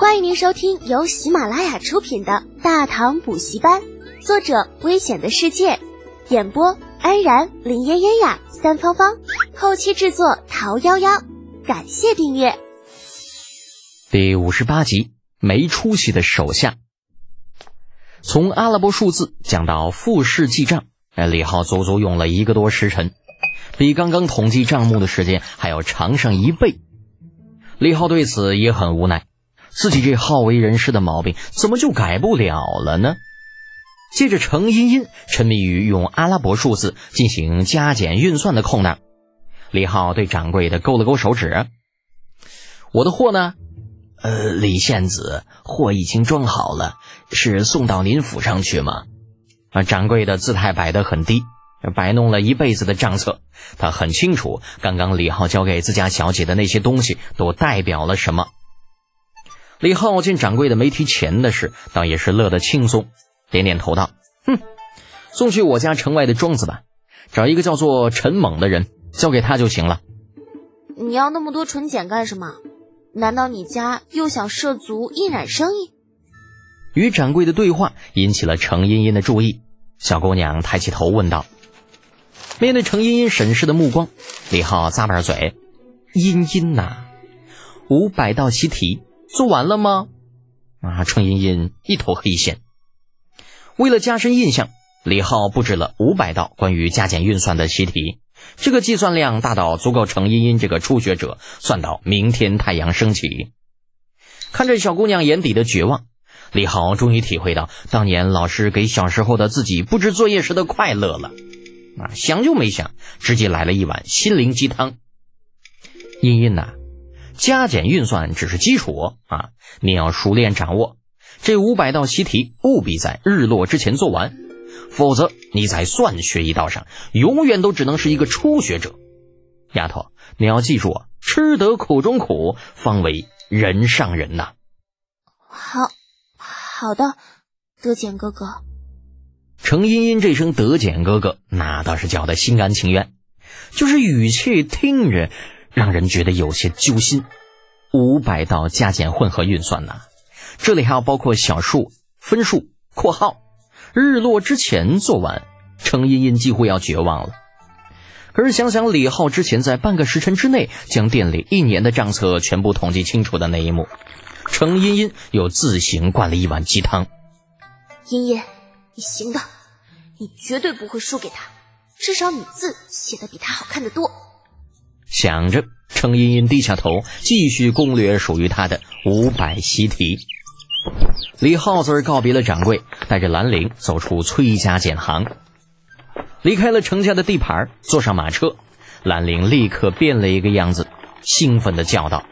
欢迎您收听由喜马拉雅出品的《大唐补习班》，作者：危险的世界，演播：安然、林嫣嫣呀、三芳芳，后期制作：桃夭夭。感谢订阅。第五十八集，没出息的手下。从阿拉伯数字讲到复式记账，哎，李浩足足用了一个多时辰，比刚刚统计账目的时间还要长上一倍。李浩对此也很无奈。自己这好为人师的毛病怎么就改不了了呢？借着程茵茵沉迷于用阿拉伯数字进行加减运算的空档，李浩对掌柜的勾了勾手指：“我的货呢？呃，李县子，货已经装好了，是送到您府上去吗？”啊，掌柜的姿态摆得很低，摆弄了一辈子的账册，他很清楚刚刚李浩交给自家小姐的那些东西都代表了什么。李浩见掌柜的没提钱的事，倒也是乐得轻松，点点头道：“哼，送去我家城外的庄子吧，找一个叫做陈猛的人，交给他就行了。”你要那么多纯碱干什么？难道你家又想涉足印染生意？与掌柜的对话引起了程茵茵的注意，小姑娘抬起头问道：“面对程茵茵审视的目光，李浩咂巴嘴：‘茵茵呐，五百道习题。’”做完了吗？啊，程茵茵一头黑线。为了加深印象，李浩布置了五百道关于加减运算的习题，这个计算量大到足够程茵茵这个初学者算到明天太阳升起。看着小姑娘眼底的绝望，李浩终于体会到当年老师给小时候的自己布置作业时的快乐了。啊，想就没想，直接来了一碗心灵鸡汤。茵茵呐。加减运算只是基础啊，你要熟练掌握这五百道习题，务必在日落之前做完，否则你在算学一道上永远都只能是一个初学者。丫头，你要记住啊，吃得苦中苦，方为人上人呐。好，好的，德简哥哥。程茵茵这声“德简哥哥”，那倒是叫的心甘情愿，就是语气听着。让人觉得有些揪心。五百道加减混合运算呢？这里还要包括小数、分数、括号。日落之前做完，程茵茵几乎要绝望了。可是想想李浩之前在半个时辰之内将店里一年的账册全部统计清楚的那一幕，程茵茵又自行灌了一碗鸡汤。茵茵，你行的，你绝对不会输给他，至少你字写的比他好看的多。想着，程茵茵低下头，继续攻略属于她的五百习题。李浩子告别了掌柜，带着兰陵走出崔家简行，离开了程家的地盘，坐上马车。兰陵立刻变了一个样子，兴奋地叫道：“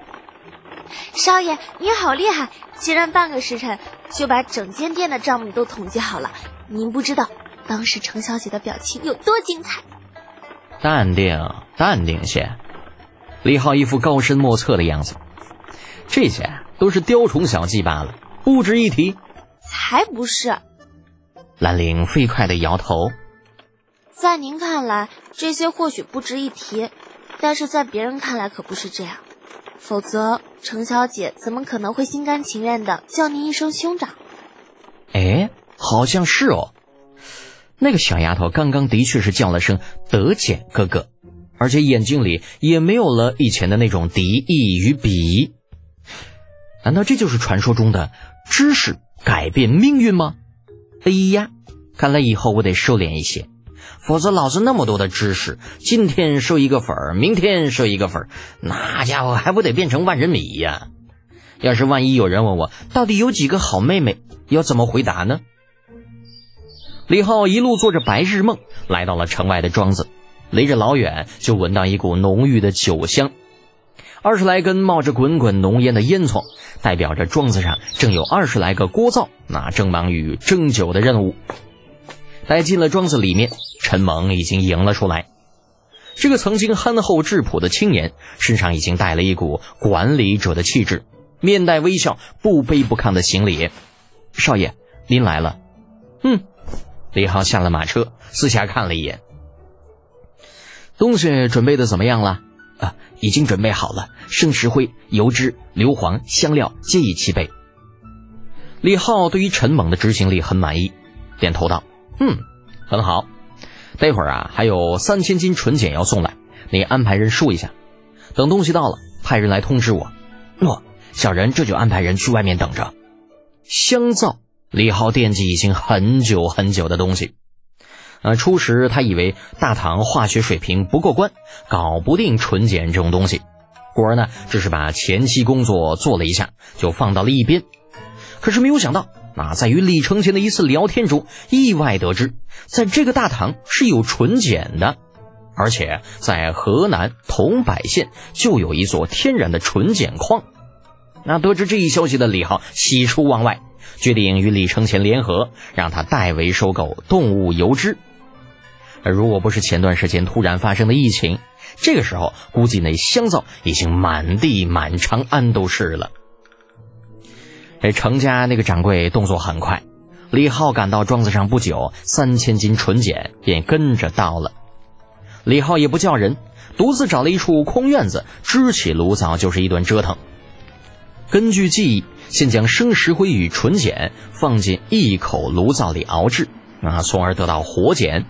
少爷，您好厉害！竟然半个时辰就把整间店的账目都统计好了。您不知道当时程小姐的表情有多精彩。”淡定，淡定些。李浩一副高深莫测的样子，这些都是雕虫小技罢了，不值一提。才不是！兰陵飞快的摇头。在您看来，这些或许不值一提，但是在别人看来可不是这样。否则，程小姐怎么可能会心甘情愿的叫您一声兄长？哎，好像是哦。那个小丫头刚刚的确是叫了声德简哥哥。而且眼睛里也没有了以前的那种敌意与鄙夷，难道这就是传说中的知识改变命运吗？哎呀，看来以后我得收敛一些，否则老子那么多的知识，今天收一个粉儿，明天收一个粉儿，那家伙还不得变成万人迷呀？要是万一有人问我到底有几个好妹妹，要怎么回答呢？李浩一路做着白日梦，来到了城外的庄子。离着老远就闻到一股浓郁的酒香，二十来根冒着滚滚浓烟的烟囱，代表着庄子上正有二十来个锅灶，那正忙于蒸酒的任务。待进了庄子里面，陈猛已经迎了出来。这个曾经憨厚质朴的青年，身上已经带了一股管理者的气质，面带微笑，不卑不亢的行礼：“少爷，您来了。”嗯，李浩下了马车，四下看了一眼。东西准备的怎么样了？啊，已经准备好了，生石灰、油脂、硫磺、香料皆已齐备，李浩对于陈猛的执行力很满意，点头道：“嗯，很好。待会儿啊，还有三千斤纯碱要送来，你安排人输一下。等东西到了，派人来通知我。”诺，小人这就安排人去外面等着。香皂，李浩惦记已经很久很久的东西。呃，初时他以为大唐化学水平不过关，搞不定纯碱这种东西，故而呢，只是把前期工作做了一下，就放到了一边。可是没有想到，啊，在与李承前的一次聊天中，意外得知，在这个大唐是有纯碱的，而且在河南桐柏县就有一座天然的纯碱矿。那得知这一消息的李浩喜出望外，决定与李承前联合，让他代为收购动物油脂。如果不是前段时间突然发生的疫情，这个时候估计那香皂已经满地满长安都是了。这程家那个掌柜动作很快，李浩赶到庄子上不久，三千斤纯碱便跟着到了。李浩也不叫人，独自找了一处空院子，支起炉灶就是一顿折腾。根据记忆，先将生石灰与纯碱放进一口炉灶里熬制，啊，从而得到活碱，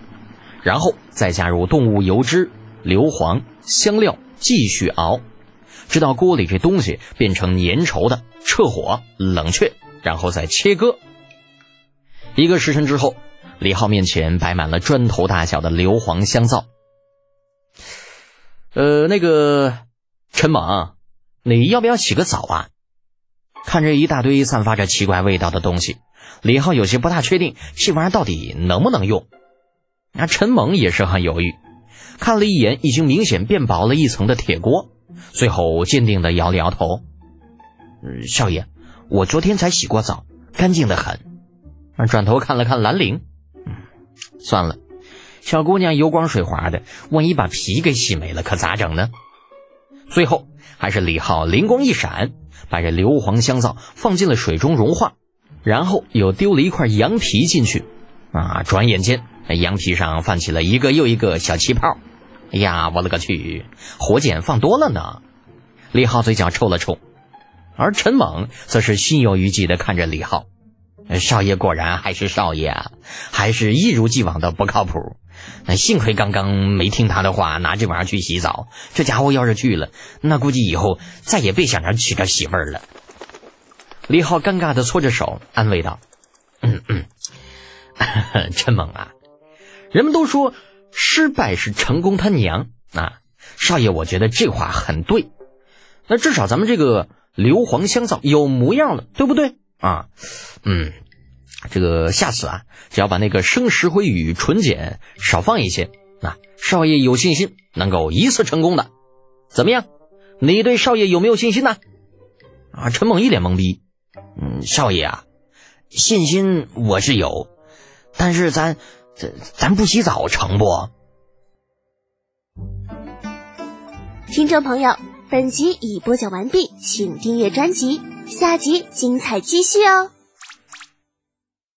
然后再加入动物油脂、硫磺、香料，继续熬。直到锅里这东西变成粘稠的，撤火冷却，然后再切割。一个时辰之后，李浩面前摆满了砖头大小的硫磺香皂。呃，那个陈猛，你要不要洗个澡啊？看着一大堆散发着奇怪味道的东西，李浩有些不大确定这玩意儿到底能不能用。那陈猛也是很犹豫，看了一眼已经明显变薄了一层的铁锅。最后坚定地摇了摇头，少爷，我昨天才洗过澡，干净的很。转头看了看兰陵，嗯，算了，小姑娘油光水滑的，万一把皮给洗没了，可咋整呢？最后还是李浩灵光一闪，把这硫磺香皂放进了水中融化，然后又丢了一块羊皮进去。啊，转眼间，羊皮上泛起了一个又一个小气泡。哎呀，我勒个去！火碱放多了呢。李浩嘴角抽了抽，而陈猛则是心有余悸的看着李浩。少爷果然还是少爷啊，还是一如既往的不靠谱。那幸亏刚刚没听他的话，拿这玩意儿去洗澡。这家伙要是去了，那估计以后再也别想着娶着媳妇儿了。李浩尴尬的搓着手，安慰道：“嗯嗯，陈猛啊，人们都说。”失败是成功他娘啊，少爷，我觉得这话很对。那至少咱们这个硫磺香皂有模样了，对不对啊？嗯，这个下次啊，只要把那个生石灰与纯碱少放一些，啊少爷有信心能够一次成功的。怎么样？你对少爷有没有信心呢？啊，陈猛一脸懵逼。嗯，少爷啊，信心我是有，但是咱。咱咱不洗澡成不？听众朋友，本集已播讲完毕，请订阅专辑，下集精彩继续哦。